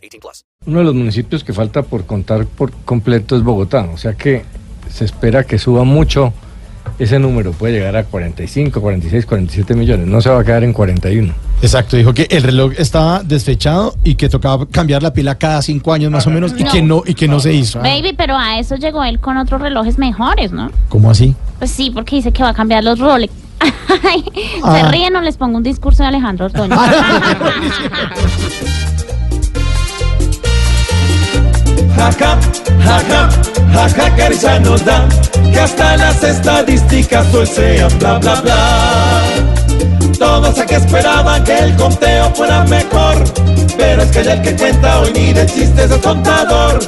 18 plus. Uno de los municipios que falta por contar por completo es Bogotá. O sea que se espera que suba mucho ese número. Puede llegar a 45, 46, 47 millones. No se va a quedar en 41. Exacto, dijo que el reloj estaba desfechado y que tocaba cambiar la pila cada cinco años más o menos y que no y que no se hizo. Baby, pero a eso llegó él con otros relojes mejores, ¿no? ¿Cómo así? Pues sí, porque dice que va a cambiar los Rolex. se ah. ríen o les pongo un discurso de Alejandro Ortoño. jaja, jaja, jaja, que nos da que hasta las estadísticas hoy sean bla bla bla. Todos aquí esperaban que el conteo fuera mejor. Pero es que el que cuenta hoy ni de chistes es contador.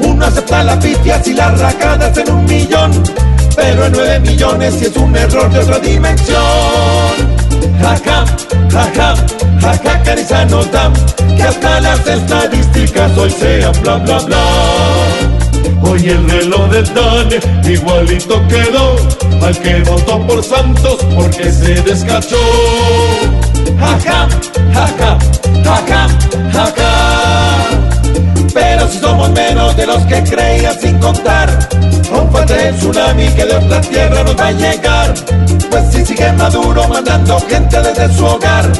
Uno acepta la pifia si las racadas en un millón. Pero en nueve millones si es un error de otra dimensión. Jaja, jaja, jaja, cariza nos da hasta las estadísticas hoy sean bla bla bla. Hoy el reloj del DANE igualito quedó al que votó por Santos porque se descachó. Jaja, jaja, jaja, jaja. Pero si somos menos de los que creían sin contar, aún falta el tsunami que de otra tierra nos va a llegar. Pues si sigue Maduro mandando gente desde su hogar,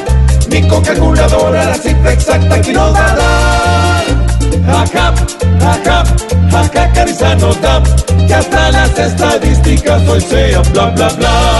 con calculadora la cifra exacta aquí nos va a dar. Jaja, jaja, jaja, cariza nos da que hasta las estadísticas hoy sean bla bla bla.